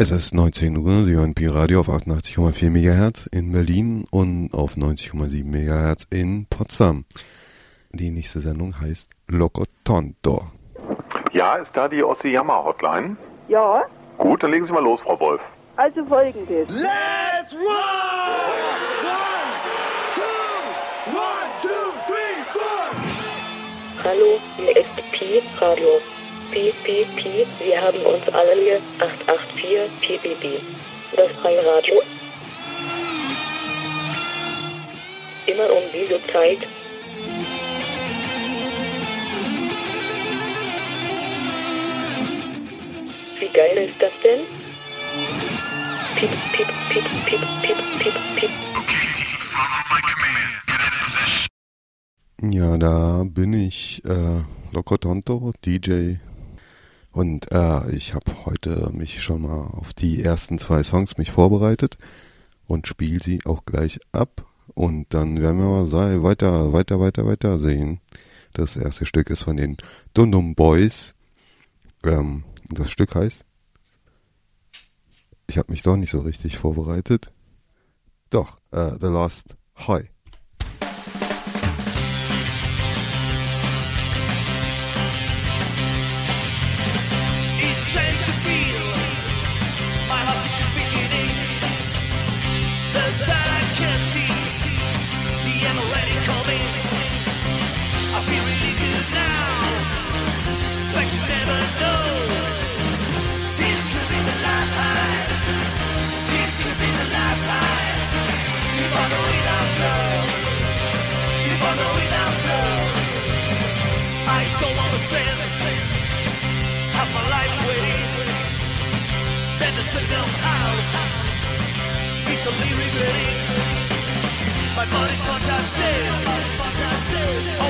Es ist 19 Uhr, Sie hören Pi-Radio auf 88,4 MHz in Berlin und auf 90,7 MHz in Potsdam. Die nächste Sendung heißt Loco Tonto. Ja, ist da die Ossi-Jammer-Hotline? Ja, Gut, dann legen Sie mal los, Frau Wolf. also folgendes. Let's roll! One, two, one, two, three, four! Hallo, hier ist Pi Radio. Pi, wir haben uns alle hier 884 PBB. Das freie Radio. Immer um diese Zeit. Wie geil ist das denn? Piep, piep, piep, piep, piep, piep, piep. Ja, da bin ich, äh, Loco Tonto, DJ. Und äh, ich habe heute mich schon mal auf die ersten zwei Songs mich vorbereitet und spiele sie auch gleich ab. Und dann werden wir mal weiter, weiter, weiter, weiter sehen. Das erste Stück ist von den Dum Dum Boys. Ähm, das Stück heißt Ich habe mich doch nicht so richtig vorbereitet. Doch, äh, The Lost High. regretting. My body's fantastic. My body's fantastic.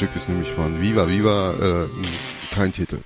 Stück ist nämlich von Viva Viva, äh, kein Titel.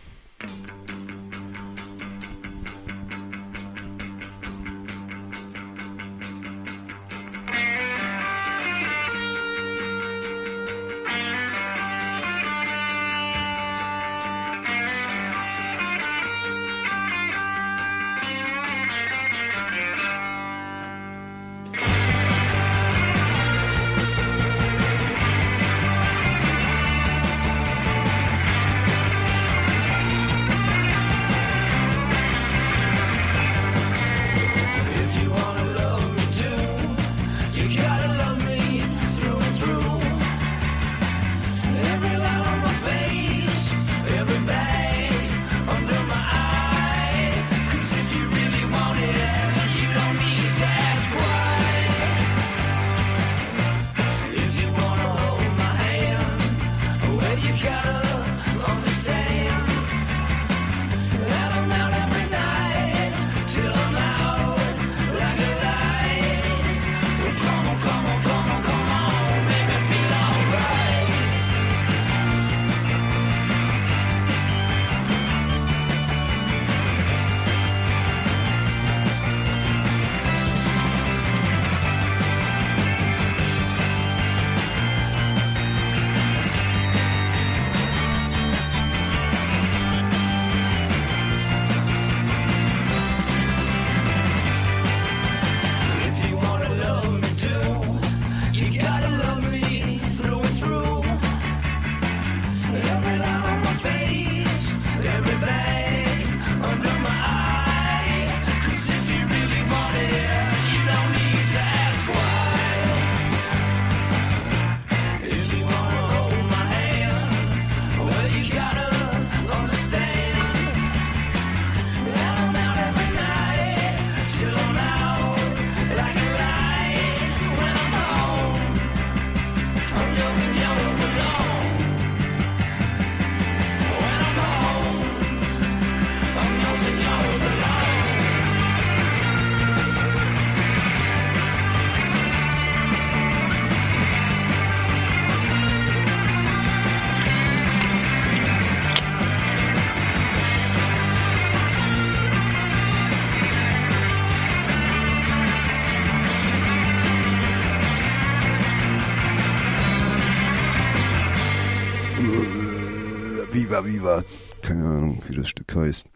Viva. Keine Ahnung, wie das Stück heißt.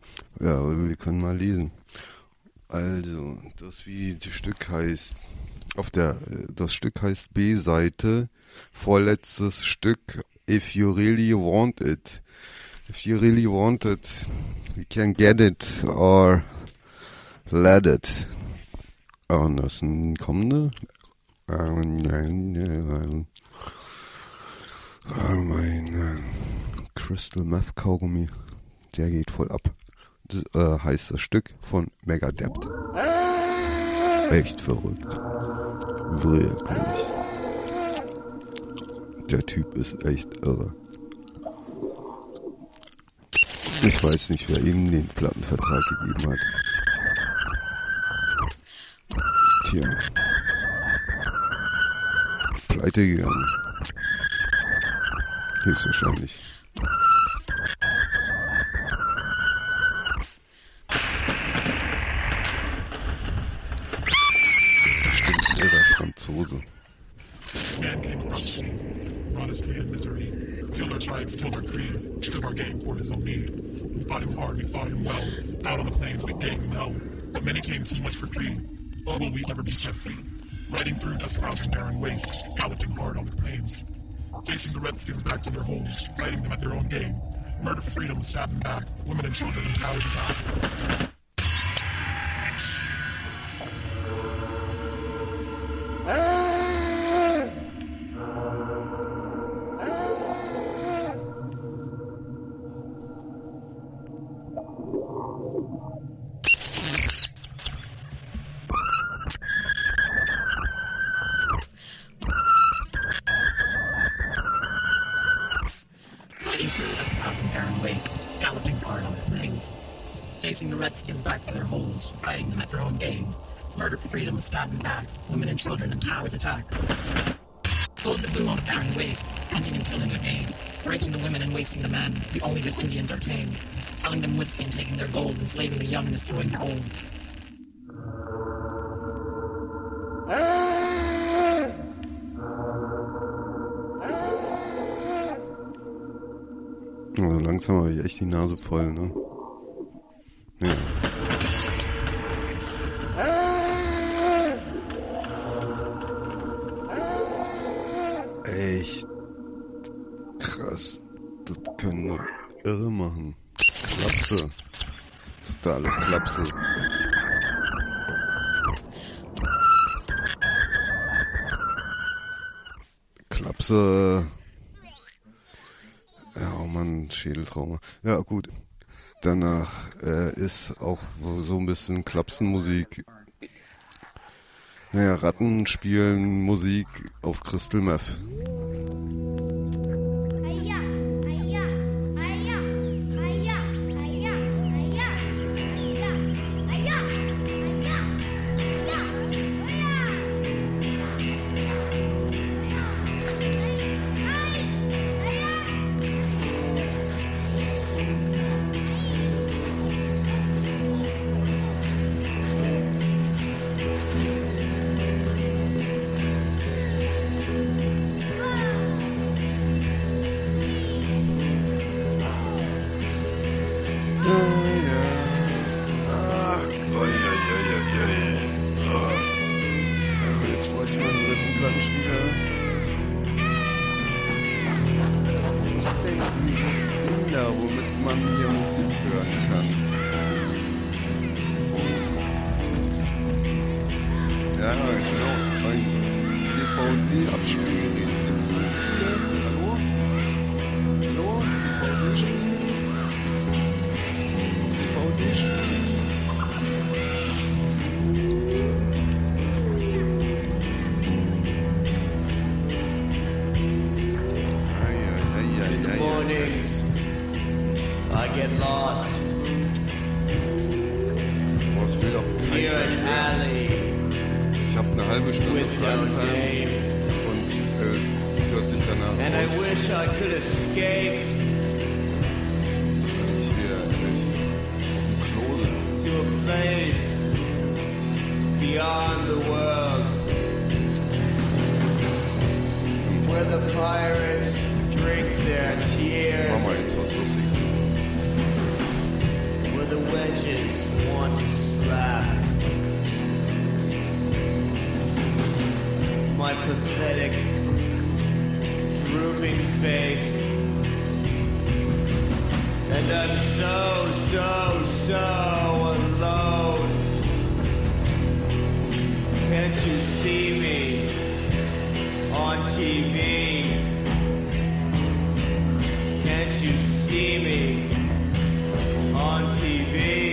Ja, aber wir können mal lesen. Also, das wie das Stück heißt. Auf der, das Stück heißt B-Seite. Vorletztes Stück. If you really want it. If you really want it, you can get it or let it. Und das ist ein kommende. Mein Crystal Meth Kaugummi, der geht voll ab. Das äh, heißt das Stück von Megadept. Echt verrückt. Wirklich. Der Typ ist echt irre. Ich weiß nicht, wer ihm den Plattenvertrag gegeben hat. Tja. Pleite gegangen. Höchstwahrscheinlich. Barren wastes, galloping hard on the plains. Chasing the redskins back to their homes, fighting them at their own game. Murder for freedom, stabbing back, women and children in towers. And children in towers attack. Sold the blue on a barren waste, hunting and killing their game, Raping the women and wasting the men, the only good Indians are tame. Selling them whiskey and taking their gold, enslaving the young and destroying the old. Also langsam habe ich echt die Nase voll, ne? Klapse. Ja, oh Mann, Schädeltrauma. Ja, gut. Danach äh, ist auch so ein bisschen Klapsenmusik. Naja, Ratten spielen Musik auf Crystal Meth. pathetic, drooping face. And I'm so, so, so alone. Can't you see me on TV? Can't you see me on TV?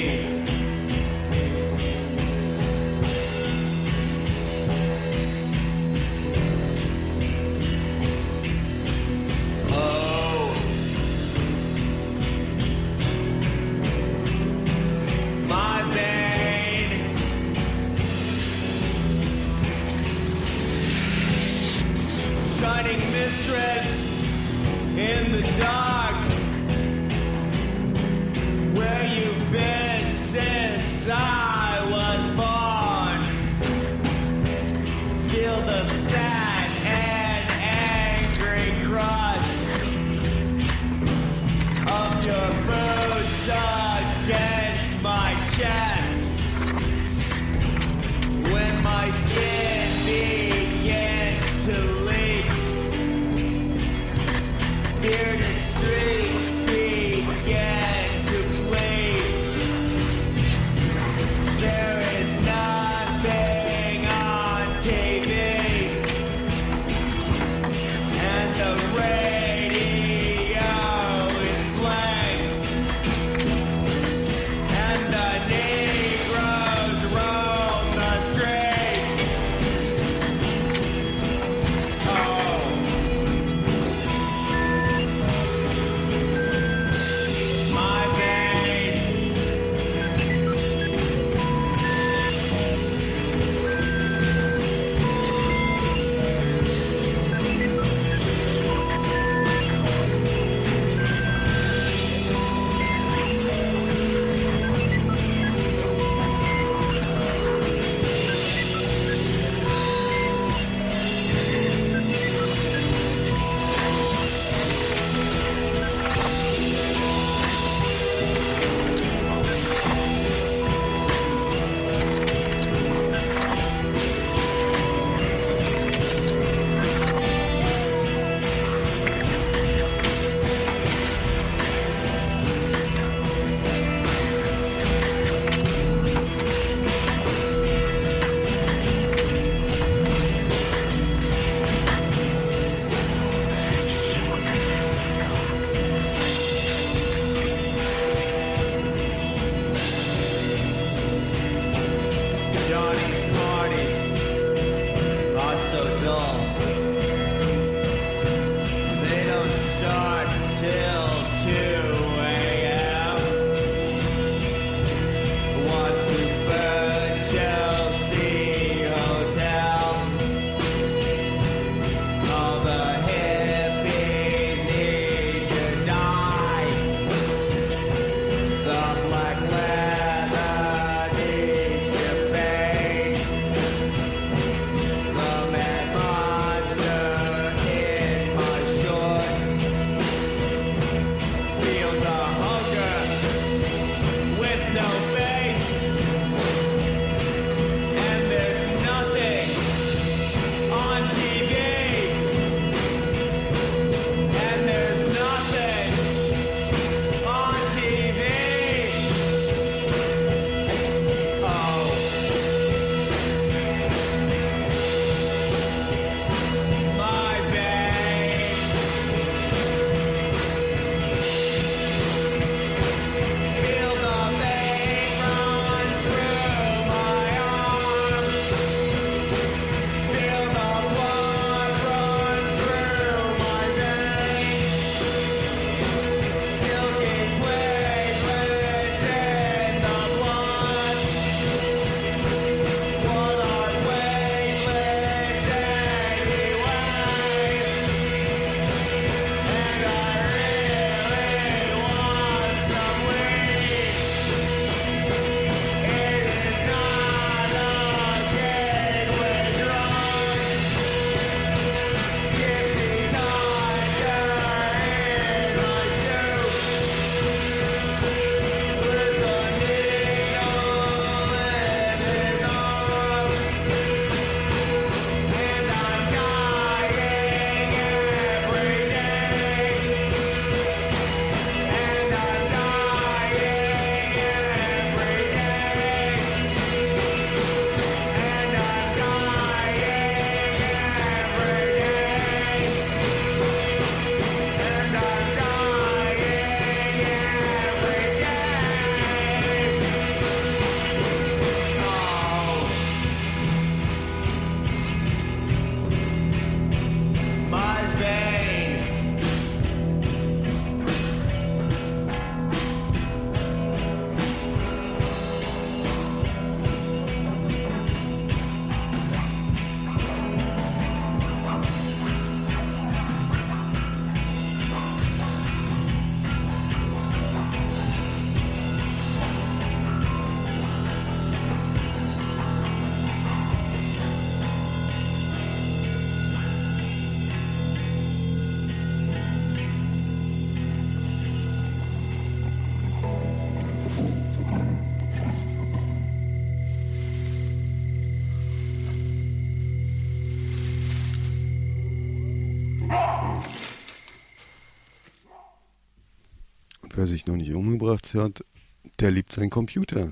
Wer sich noch nicht umgebracht hat, der liebt seinen Computer.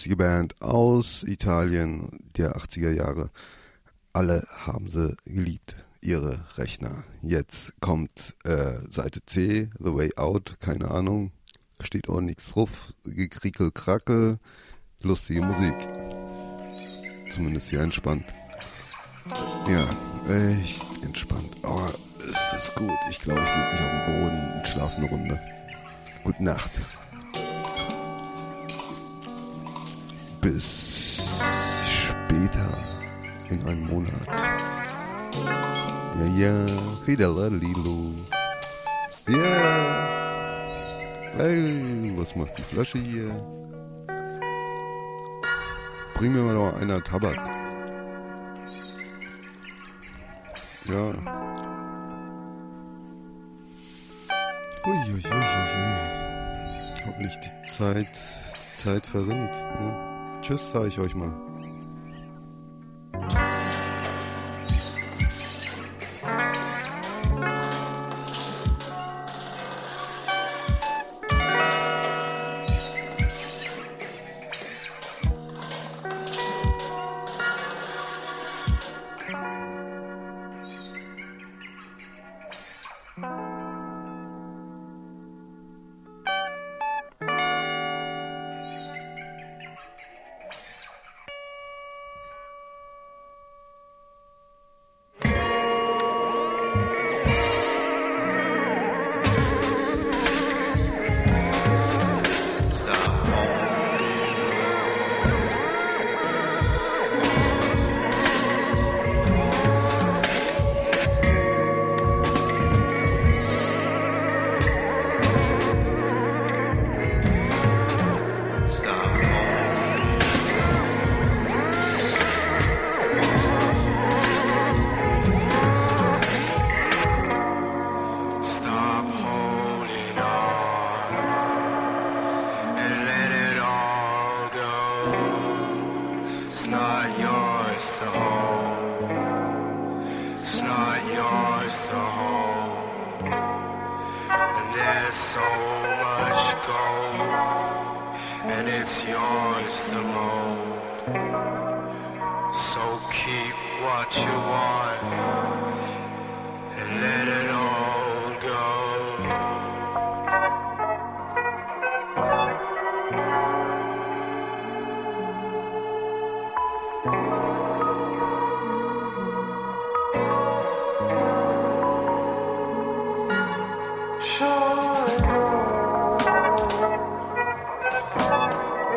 Lustige Band aus Italien der 80er Jahre. Alle haben sie geliebt, ihre Rechner. Jetzt kommt äh, Seite C, The Way Out, keine Ahnung. Steht auch nichts drauf. Gekriekel, Krackel. Lustige Musik. Zumindest hier entspannt. Ja, echt entspannt. Oh, ist das gut. Ich glaube, ich lege mich auf den Boden und schlafe eine Runde. Gute Nacht. Bis später in einem Monat. Ja, ja, Fidelalilu. Ja. Hey, was macht die Flasche hier? Bring mir mal doch einer Tabak. Ja. Uiuiuiui. Hoffentlich die Zeit, die Zeit verrinnt. Ne? Tschüss, sage ich euch mal.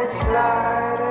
It's light